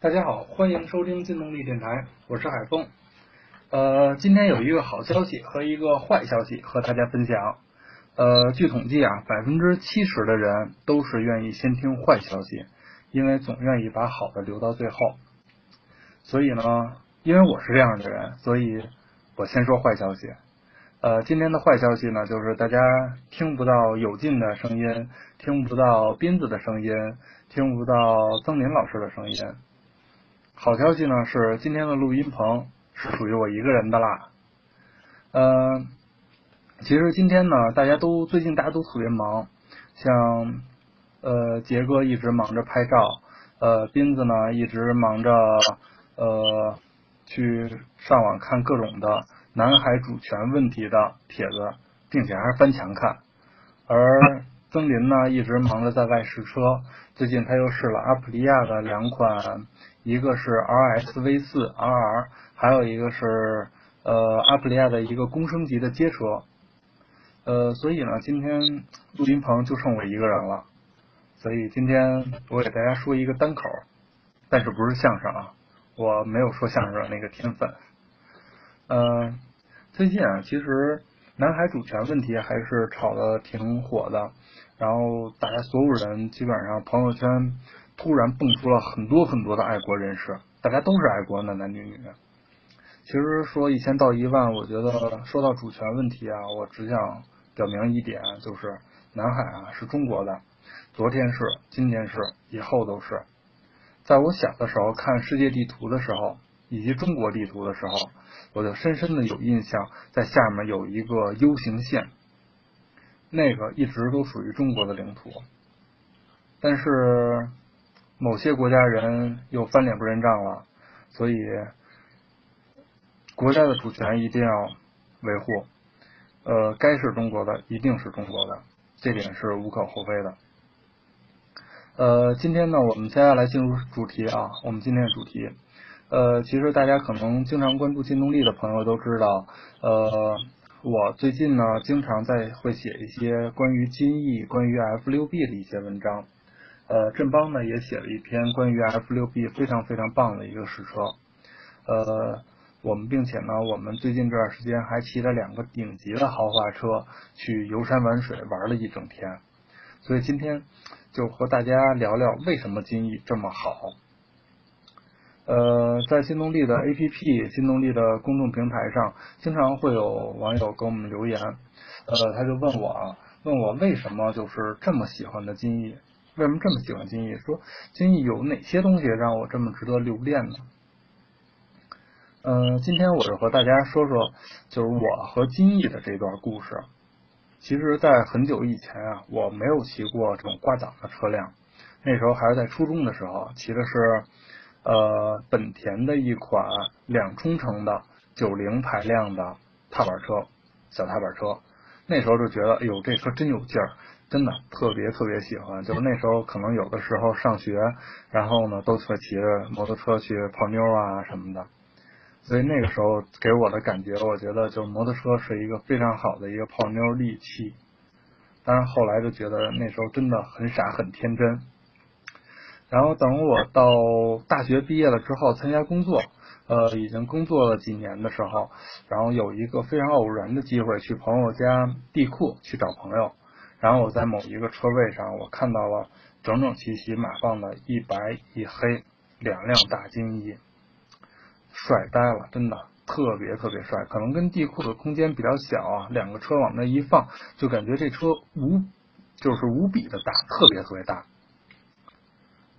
大家好，欢迎收听金动力电台，我是海峰。呃，今天有一个好消息和一个坏消息和大家分享。呃，据统计啊，百分之七十的人都是愿意先听坏消息，因为总愿意把好的留到最后。所以呢，因为我是这样的人，所以我先说坏消息。呃，今天的坏消息呢，就是大家听不到有劲的声音，听不到斌子的声音，听不到曾林老师的声音。好消息呢是今天的录音棚是属于我一个人的啦。嗯，其实今天呢，大家都最近大家都特别忙，像呃杰哥一直忙着拍照，呃斌子呢一直忙着呃去上网看各种的南海主权问题的帖子，并且还是翻墙看，而曾林呢一直忙着在外试车，最近他又试了阿普利亚的两款。一个是 RSV 四 RR，还有一个是呃阿普利亚的一个公升级的街车，呃，所以呢，今天录音棚就剩我一个人了，所以今天我给大家说一个单口，但是不是相声啊，我没有说相声的那个天分。嗯，最近啊，其实南海主权问题还是炒的挺火的，然后大家所有人基本上朋友圈。突然蹦出了很多很多的爱国人士，大家都是爱国男男女女。其实说一千道一万，我觉得说到主权问题啊，我只想表明一点，就是南海啊是中国的，昨天是，今天是，以后都是。在我小的时候看世界地图的时候，以及中国地图的时候，我就深深的有印象，在下面有一个 U 型线，那个一直都属于中国的领土，但是。某些国家人又翻脸不认账了，所以国家的主权一定要维护。呃，该是中国的一定是中国的，这点是无可厚非的。呃，今天呢，我们接下来进入主题啊，我们今天的主题，呃，其实大家可能经常关注新动力的朋友都知道，呃，我最近呢经常在会写一些关于金翼、关于 F 六 B 的一些文章。呃，振邦呢也写了一篇关于 F 六 B 非常非常棒的一个试车。呃，我们并且呢，我们最近这段时间还骑了两个顶级的豪华车去游山玩水玩了一整天。所以今天就和大家聊聊为什么金翼这么好。呃，在新动力的 APP、新动力的公众平台上，经常会有网友给我们留言，呃，他就问我啊，问我为什么就是这么喜欢的金翼。为什么这么喜欢金逸？说金逸有哪些东西让我这么值得留恋呢？嗯，今天我就和大家说说，就是我和金逸的这段故事。其实，在很久以前啊，我没有骑过这种挂档的车辆，那时候还是在初中的时候，骑的是呃本田的一款两冲程的九零排量的踏板车，小踏板车。那时候就觉得，哎呦，这车真有劲儿。真的特别特别喜欢，就是那时候可能有的时候上学，然后呢都会骑着摩托车去泡妞啊什么的，所以那个时候给我的感觉，我觉得就摩托车是一个非常好的一个泡妞利器。但是后来就觉得那时候真的很傻很天真。然后等我到大学毕业了之后参加工作，呃，已经工作了几年的时候，然后有一个非常偶然的机会去朋友家地库去找朋友。然后我在某一个车位上，我看到了整整齐齐码放的一白一黑两辆大金翼，帅呆了，真的特别特别帅。可能跟地库的空间比较小啊，两个车往那一放，就感觉这车无就是无比的大，特别特别大。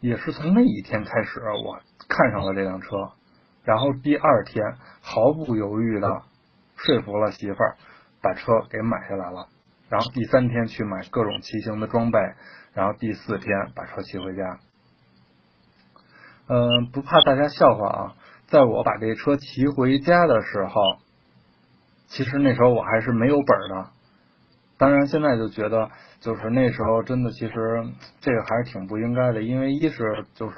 也是从那一天开始，我看上了这辆车，然后第二天毫不犹豫的说服了媳妇儿，把车给买下来了。然后第三天去买各种骑行的装备，然后第四天把车骑回家。嗯，不怕大家笑话啊，在我把这车骑回家的时候，其实那时候我还是没有本的。当然现在就觉得，就是那时候真的，其实这个还是挺不应该的，因为一是就是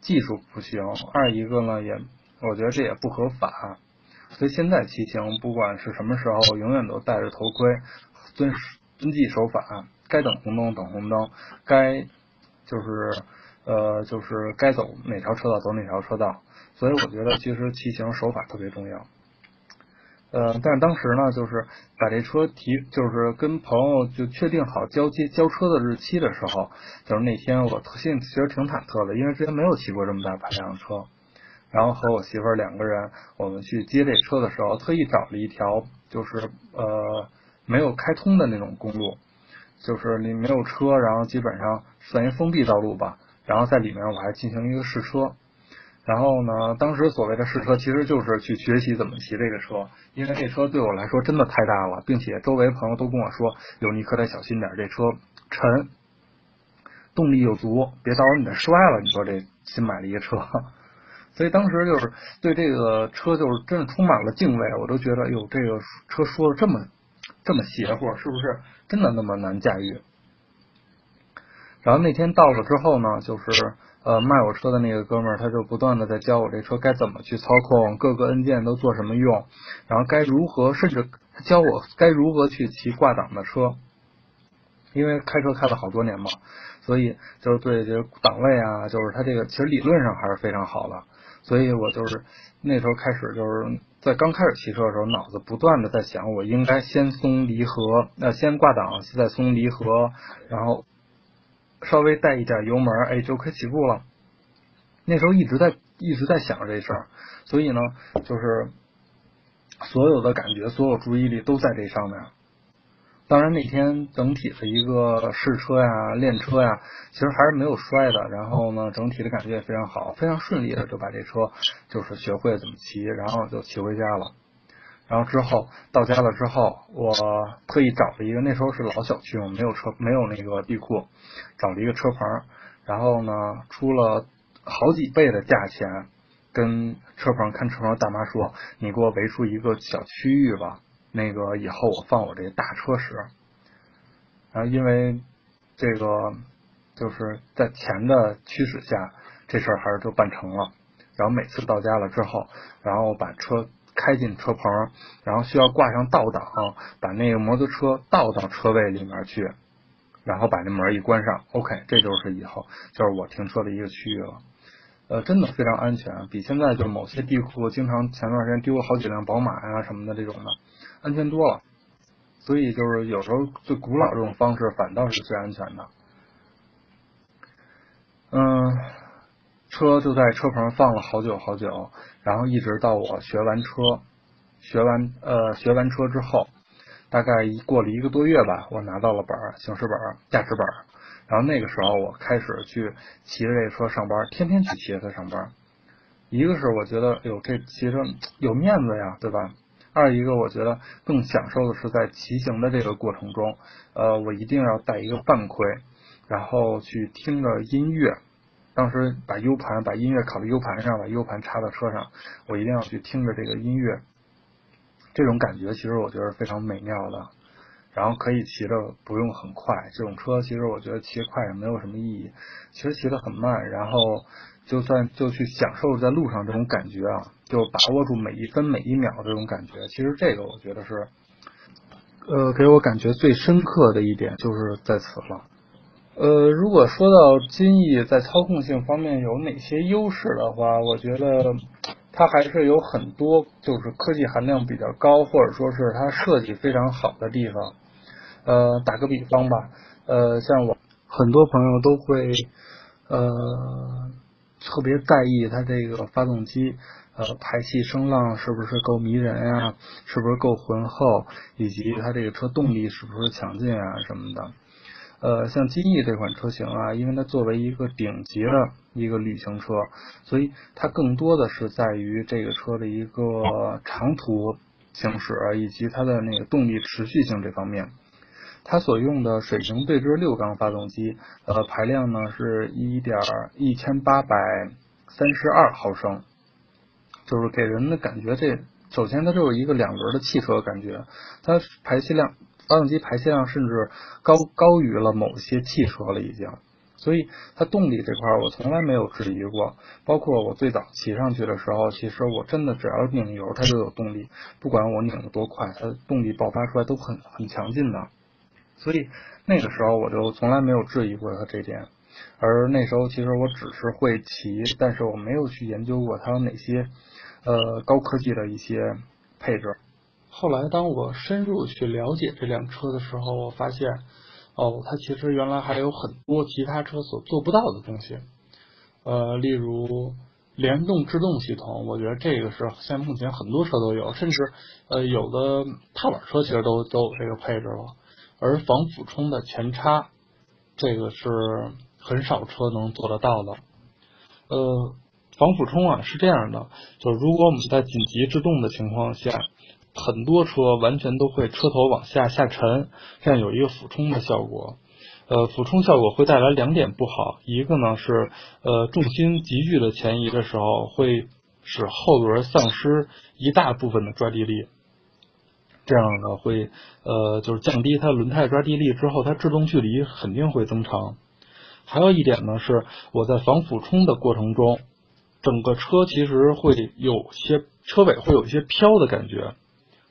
技术不行，二一个呢也，我觉得这也不合法。所以现在骑行，不管是什么时候，永远都戴着头盔。遵遵纪守法，该等红灯等红灯，该就是呃，就是该走哪条车道走哪条车道。所以我觉得其实骑行手法特别重要。呃，但是当时呢，就是把这车提，就是跟朋友就确定好交接交车的日期的时候，就是那天我心里其实挺忐忑的，因为之前没有骑过这么大排量的车。然后和我媳妇儿两个人，我们去接这车的时候，特意找了一条就是呃没有开通的那种公路，就是你没有车，然后基本上算一封闭道路吧。然后在里面我还进行一个试车。然后呢，当时所谓的试车，其实就是去学习怎么骑这个车，因为这车对我来说真的太大了，并且周围朋友都跟我说，有你可得小心点，这车沉，动力又足，别到时候你再摔了。你说这新买的一个车，所以当时就是对这个车就是真的充满了敬畏，我都觉得，哟，这个车说的这么这么邪乎，是不是真的那么难驾驭？然后那天到了之后呢，就是。呃，卖我车的那个哥们儿，他就不断的在教我这车该怎么去操控，各个按键都做什么用，然后该如何，甚至教我该如何去骑挂档的车。因为开车开了好多年嘛，所以就是对这档位啊，就是他这个其实理论上还是非常好的。所以我就是那时候开始就是在刚开始骑车的时候，脑子不断的在想，我应该先松离合，那先挂档，再松离合，然后。稍微带一点油门，哎，就可以起步了。那时候一直在一直在想这事儿，所以呢，就是所有的感觉，所有注意力都在这上面。当然那天整体的一个试车呀、练车呀，其实还是没有摔的。然后呢，整体的感觉也非常好，非常顺利的就把这车就是学会怎么骑，然后就骑回家了。然后之后到家了之后，我特意找了一个，那时候是老小区嘛，没有车，没有那个地库，找了一个车棚，然后呢出了好几倍的价钱，跟车棚看车棚的大妈说：“你给我围出一个小区域吧，那个以后我放我这大车时。”然后因为这个就是在钱的驱使下，这事儿还是就办成了。然后每次到家了之后，然后把车。开进车棚，然后需要挂上倒档，把那个摩托车倒到车位里面去，然后把那门一关上。OK，这就是以后就是我停车的一个区域了。呃，真的非常安全，比现在就某些地库经常前段时间丢好几辆宝马呀什么的这种的安全多了。所以就是有时候最古老这种方式反倒是最安全的。嗯。车就在车棚放了好久好久，然后一直到我学完车，学完呃学完车之后，大概一过了一个多月吧，我拿到了本儿，行驶本儿、驾驶本儿，然后那个时候我开始去骑着这车上班，天天去骑着它上班。一个是我觉得，哎呦这骑着有面子呀，对吧？二一个我觉得更享受的是在骑行的这个过程中，呃，我一定要带一个半盔，然后去听着音乐。当时把 U 盘把音乐拷到 U 盘上，把 U 盘插到车上，我一定要去听着这个音乐，这种感觉其实我觉得非常美妙的。然后可以骑着不用很快，这种车其实我觉得骑快也没有什么意义，其实骑得很慢，然后就算就去享受在路上这种感觉啊，就把握住每一分每一秒这种感觉。其实这个我觉得是，呃，给我感觉最深刻的一点就是在此了。呃，如果说到金翼在操控性方面有哪些优势的话，我觉得它还是有很多就是科技含量比较高，或者说是它设计非常好的地方。呃，打个比方吧，呃，像我很多朋友都会呃特别在意它这个发动机呃排气声浪是不是够迷人呀，是不是够浑厚，以及它这个车动力是不是强劲啊什么的。呃，像金翼这款车型啊，因为它作为一个顶级的一个旅行车，所以它更多的是在于这个车的一个长途行驶以及它的那个动力持续性这方面。它所用的水平对置六缸发动机，呃，排量呢是一点一千八百三十二毫升，就是给人的感觉，这首先它就是一个两轮的汽车感觉，它排气量。发动机排气量甚至高高于了某些汽车了，已经，所以它动力这块我从来没有质疑过。包括我最早骑上去的时候，其实我真的只要拧油，它就有动力，不管我拧的多快，它动力爆发出来都很很强劲的。所以那个时候我就从来没有质疑过它这点。而那时候其实我只是会骑，但是我没有去研究过它有哪些呃高科技的一些配置。后来当我深入去了解这辆车的时候，我发现哦，它其实原来还有很多其他车所做不到的东西，呃，例如。联动制动系统，我觉得这个是现在目前很多车都有，甚至呃有的踏板车其实都都有这个配置了。而防俯冲的前叉，这个是很少车能做得到的。呃，防俯冲啊是这样的，就如果我们在紧急制动的情况下，很多车完全都会车头往下下沉，这样有一个俯冲的效果。呃，俯冲效果会带来两点不好，一个呢是呃重心急剧的前移的时候，会使后轮丧失一大部分的抓地力，这样呢会呃就是降低它轮胎抓地力之后，它制动距离肯定会增长。还有一点呢是我在防俯冲的过程中，整个车其实会有些车尾会有一些飘的感觉。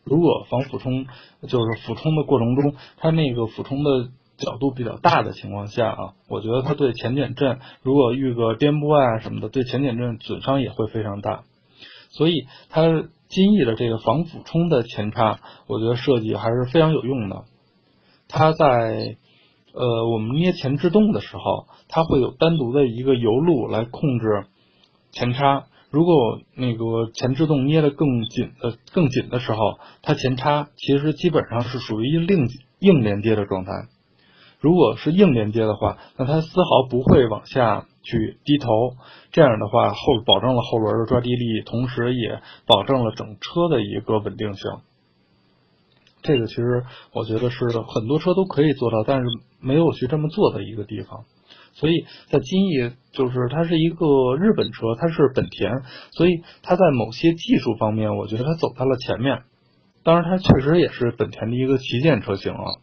如果防俯冲就是俯冲的过程中，它那个俯冲的。角度比较大的情况下啊，我觉得它对前减震，如果遇个颠簸啊什么的，对前减震损伤也会非常大。所以它金翼的这个防俯冲的前叉，我觉得设计还是非常有用的。它在呃我们捏前制动的时候，它会有单独的一个油路来控制前叉。如果那个前制动捏的更紧的更紧的时候，它前叉其实基本上是属于硬硬连接的状态。如果是硬连接的话，那它丝毫不会往下去低头，这样的话后保证了后轮的抓地力，同时也保证了整车的一个稳定性。这个其实我觉得是很多车都可以做到，但是没有去这么做的一个地方。所以在金翼，就是它是一个日本车，它是本田，所以它在某些技术方面，我觉得它走在了前面。当然，它确实也是本田的一个旗舰车型啊。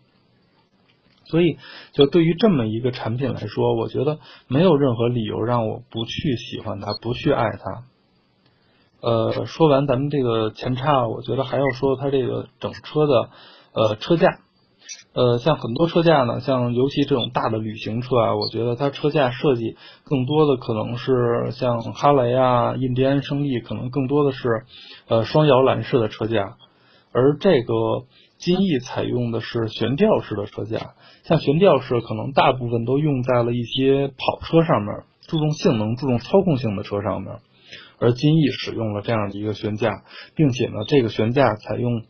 所以，就对于这么一个产品来说，我觉得没有任何理由让我不去喜欢它，不去爱它。呃，说完咱们这个前叉，我觉得还要说它这个整车的呃车架。呃，像很多车架呢，像尤其这种大的旅行车啊，我觉得它车架设计更多的可能是像哈雷啊、印第安、胜利，可能更多的是呃双摇篮式的车架，而这个金翼采用的是悬吊式的车架。像悬吊式可能大部分都用在了一些跑车上面，注重性能、注重操控性的车上面，而金翼使用了这样的一个悬架，并且呢，这个悬架采用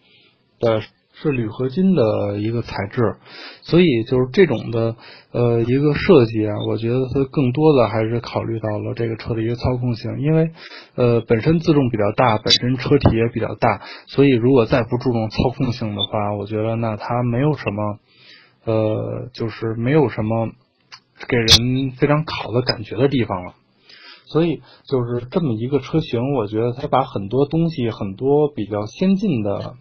的是铝合金的一个材质，所以就是这种的呃一个设计啊，我觉得它更多的还是考虑到了这个车的一个操控性，因为呃本身自重比较大，本身车体也比较大，所以如果再不注重操控性的话，我觉得那它没有什么。呃，就是没有什么给人非常考的感觉的地方了，所以就是这么一个车型，我觉得它把很多东西、很多比较先进的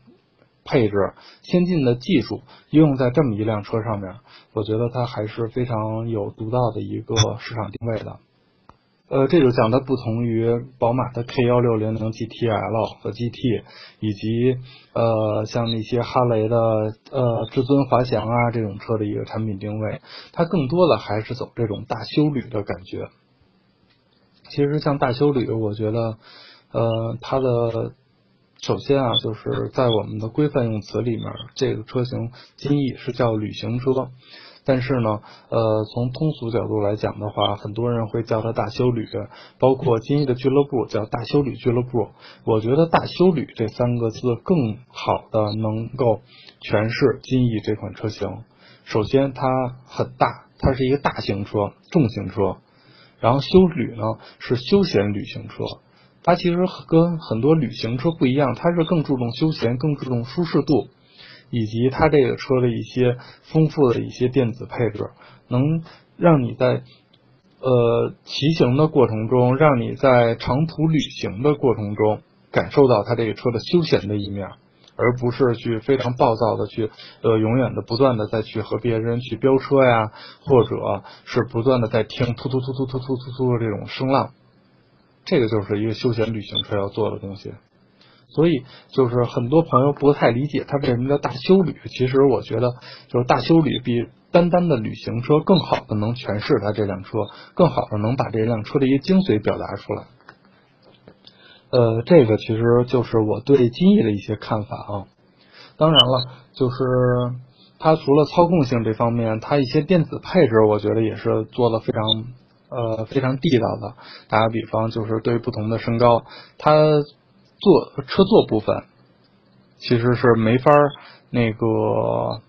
配置、先进的技术应用在这么一辆车上面，我觉得它还是非常有独到的一个市场定位的。呃，这就讲的不同于宝马的 K 幺六零零 GTL 和 GT，以及呃像那些哈雷的呃至尊滑翔啊这种车的一个产品定位，它更多的还是走这种大修旅的感觉。其实像大修旅，我觉得呃它的首先啊就是在我们的规范用词里面，这个车型金翼是叫旅行车。但是呢，呃，从通俗角度来讲的话，很多人会叫它大修旅，包括金翼的俱乐部叫大修旅俱乐部。我觉得大修旅这三个字更好的能够诠释金翼这款车型。首先，它很大，它是一个大型车、重型车。然后，修旅呢是休闲旅行车，它其实跟很多旅行车不一样，它是更注重休闲，更注重舒适度。以及它这个车的一些丰富的一些电子配置，能让你在呃骑行的过程中，让你在长途旅行的过程中感受到它这个车的休闲的一面，而不是去非常暴躁的去呃永远的不断的再去和别人去飙车呀，或者是不断的在听突突突突突突突突的这种声浪，这个就是一个休闲旅行车要做的东西。所以就是很多朋友不太理解它为什么叫大修旅。其实我觉得，就是大修旅比单单的旅行车更好的能诠释它这辆车，更好的能把这辆车的一个精髓表达出来。呃，这个其实就是我对金翼的一些看法啊。当然了，就是它除了操控性这方面，它一些电子配置，我觉得也是做的非常呃非常地道的。打个比方，就是对于不同的身高，它坐车座部分其实是没法那个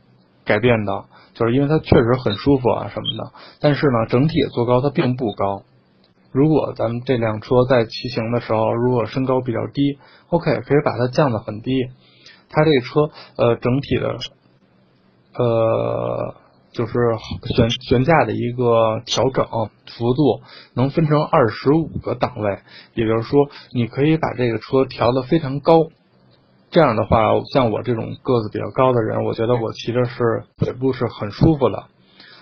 改变的，就是因为它确实很舒服啊什么的。但是呢，整体的坐高它并不高。如果咱们这辆车在骑行的时候，如果身高比较低，OK，可以把它降得很低。它这个车呃整体的呃就是悬悬架的一个调整幅度能分成二十五个档位，也就是说你可以把这个车调得非常高。这样的话，像我这种个子比较高的人，我觉得我骑着是腿部是很舒服的。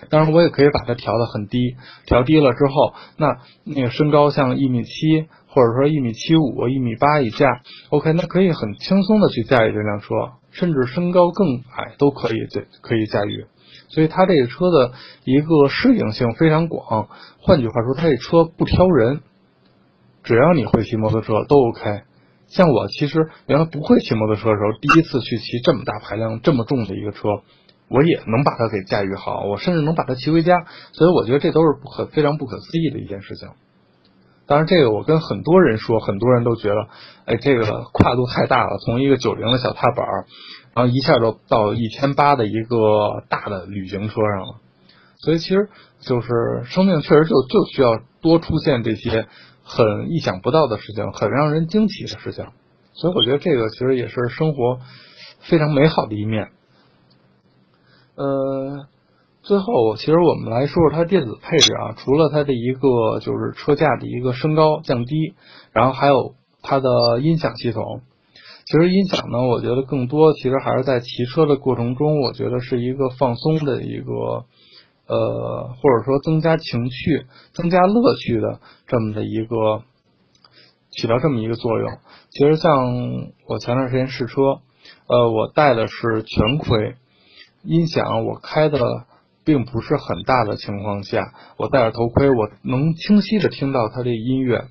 当然，我也可以把它调的很低，调低了之后，那那个身高像一米七，或者说一米七五、一米八以下，OK，那可以很轻松的去驾驭这辆车，甚至身高更矮都可以这可以驾驭。所以它这个车的一个适应性非常广。换句话说，它这车不挑人，只要你会骑摩托车都 OK。像我其实原来不会骑摩托车的时候，第一次去骑这么大排量、这么重的一个车。我也能把它给驾驭好，我甚至能把它骑回家，所以我觉得这都是不可非常不可思议的一件事情。当然，这个我跟很多人说，很多人都觉得，哎，这个跨度太大了，从一个九零的小踏板，然后一下就到一千八的一个大的旅行车上了。所以其实就是生命确实就就需要多出现这些很意想不到的事情，很让人惊奇的事情。所以我觉得这个其实也是生活非常美好的一面。呃，最后其实我们来说说它电子配置啊，除了它的一个就是车架的一个升高降低，然后还有它的音响系统。其实音响呢，我觉得更多其实还是在骑车的过程中，我觉得是一个放松的一个呃，或者说增加情趣、增加乐趣的这么的一个起到这么一个作用。其实像我前段时间试车，呃，我戴的是全盔。音响我开的并不是很大的情况下，我戴着头盔，我能清晰的听到它的音乐。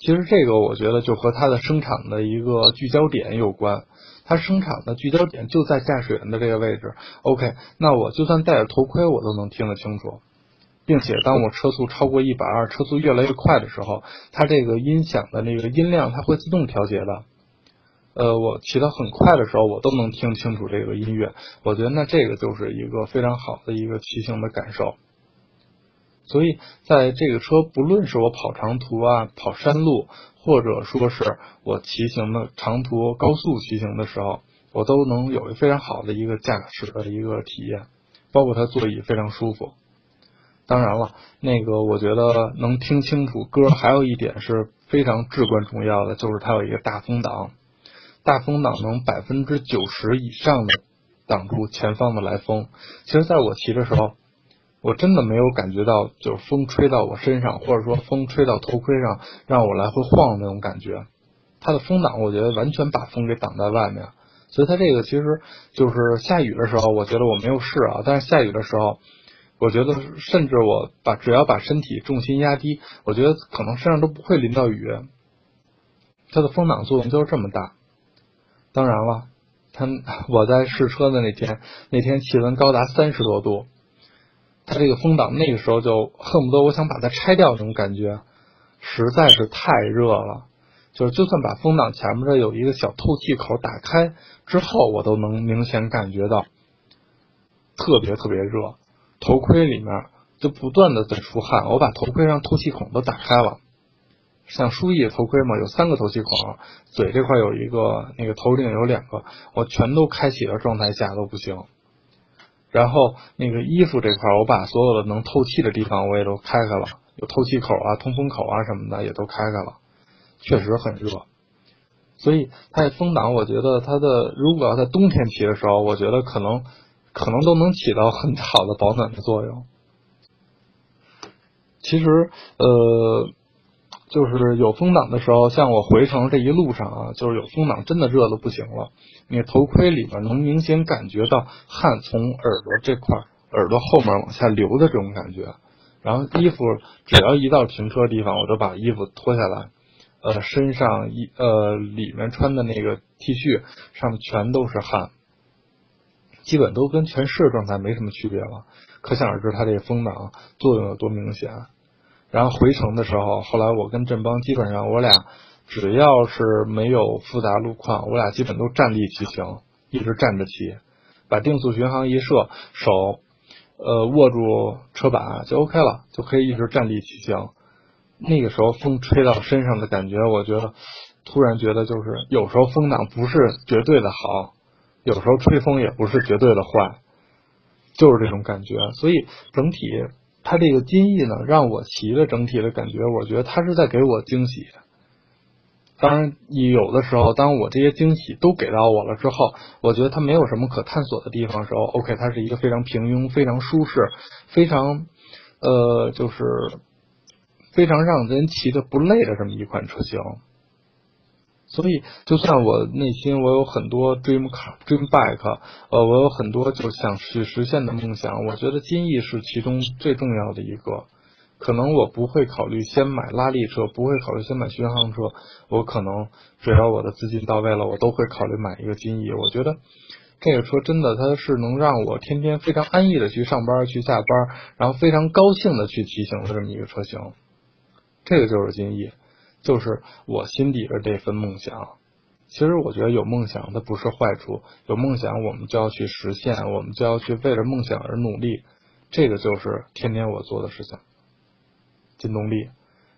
其实这个我觉得就和它的生产的一个聚焦点有关，它生产的聚焦点就在驾驶员的这个位置。OK，那我就算戴着头盔，我都能听得清楚，并且当我车速超过一百二，车速越来越快的时候，它这个音响的那个音量它会自动调节的。呃，我骑得很快的时候，我都能听清楚这个音乐。我觉得那这个就是一个非常好的一个骑行的感受。所以在这个车，不论是我跑长途啊、跑山路，或者说是我骑行的长途高速骑行的时候，我都能有一非常好的一个驾驶的一个体验。包括它座椅非常舒服。当然了，那个我觉得能听清楚歌，还有一点是非常至关重要的，就是它有一个大风挡。大风挡能百分之九十以上的挡住前方的来风。其实，在我骑的时候，我真的没有感觉到就是风吹到我身上，或者说风吹到头盔上，让我来回晃那种感觉。它的风挡，我觉得完全把风给挡在外面。所以它这个其实就是下雨的时候，我觉得我没有试啊，但是下雨的时候，我觉得甚至我把只要把身体重心压低，我觉得可能身上都不会淋到雨。它的风挡作用就是这么大。当然了，它我在试车的那天，那天气温高达三十多度，它这个风挡那个时候就恨不得我想把它拆掉那种感觉，实在是太热了。就是就算把风挡前面这有一个小透气口打开之后，我都能明显感觉到特别特别热，头盔里面就不断的在出汗，我把头盔上透气孔都打开了。像舒逸头盔嘛，有三个透气孔，嘴这块有一个，那个头顶有两个，我全都开启的状态下都不行。然后那个衣服这块，我把所有的能透气的地方我也都开开了，有透气口啊、通风口啊什么的也都开开了，确实很热。所以它的风挡，我觉得它的如果要在冬天骑的时候，我觉得可能可能都能起到很好的保暖的作用。其实呃。就是有风挡的时候，像我回程这一路上啊，就是有风挡，真的热的不行了。你头盔里面能明显感觉到汗从耳朵这块耳朵后面往下流的这种感觉。然后衣服只要一到停车地方，我就把衣服脱下来，呃，身上一呃里面穿的那个 T 恤上面全都是汗，基本都跟全湿状态没什么区别了。可想而知，它这个风挡作用有多明显。然后回程的时候，后来我跟振邦基本上我俩只要是没有复杂路况，我俩基本都站立骑行，一直站着骑，把定速巡航一设，手。呃，握住车把就 OK 了，就可以一直站立骑行。那个时候风吹到身上的感觉，我觉得突然觉得就是有时候风挡不是绝对的好，有时候吹风也不是绝对的坏，就是这种感觉。所以整体它这个金翼呢，让我骑的整体的感觉，我觉得它是在给我惊喜。当然，有的时候，当我这些惊喜都给到我了之后，我觉得它没有什么可探索的地方的时候，OK，它是一个非常平庸、非常舒适、非常呃，就是非常让人骑的不累的这么一款车型。所以，就算我内心我有很多 dream car、dream bike，呃，我有很多就想去实现的梦想，我觉得金翼是其中最重要的一个。可能我不会考虑先买拉力车，不会考虑先买巡航车。我可能只要我的资金到位了，我都会考虑买一个金翼。我觉得这个车真的，它是能让我天天非常安逸的去上班、去下班，然后非常高兴的去骑行的这么一个车型。这个就是金翼，就是我心底的这份梦想。其实我觉得有梦想它不是坏处，有梦想我们就要去实现，我们就要去为了梦想而努力。这个就是天天我做的事情。劲动力，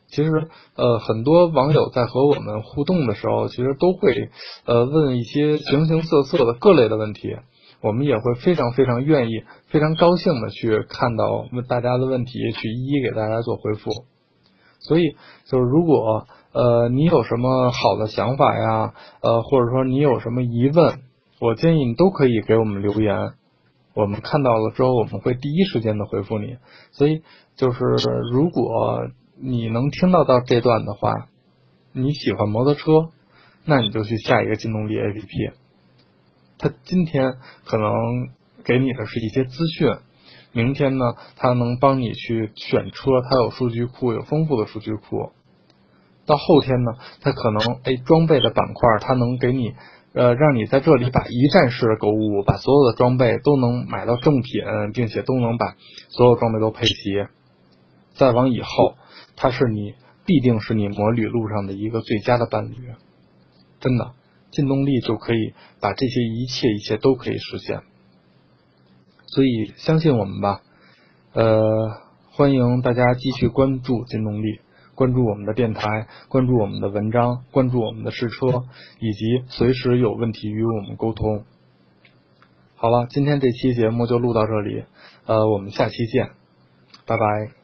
其实呃很多网友在和我们互动的时候，其实都会呃问一些形形色色的各类的问题，我们也会非常非常愿意、非常高兴的去看到问大家的问题，去一一给大家做回复。所以就是如果呃你有什么好的想法呀，呃或者说你有什么疑问，我建议你都可以给我们留言。我们看到了之后，我们会第一时间的回复你。所以，就是如果你能听到到这段的话，你喜欢摩托车，那你就去下一个劲动力 APP。它今天可能给你的是一些资讯，明天呢，它能帮你去选车，它有数据库，有丰富的数据库。到后天呢，它可能哎装备的板块，它能给你。呃，让你在这里把一站式的购物，把所有的装备都能买到正品，并且都能把所有装备都配齐。再往以后，它是你必定是你摩旅路上的一个最佳的伴侣。真的，劲动力就可以把这些一切一切都可以实现。所以相信我们吧，呃，欢迎大家继续关注金动力。关注我们的电台，关注我们的文章，关注我们的试车，以及随时有问题与我们沟通。好了，今天这期节目就录到这里，呃，我们下期见，拜拜。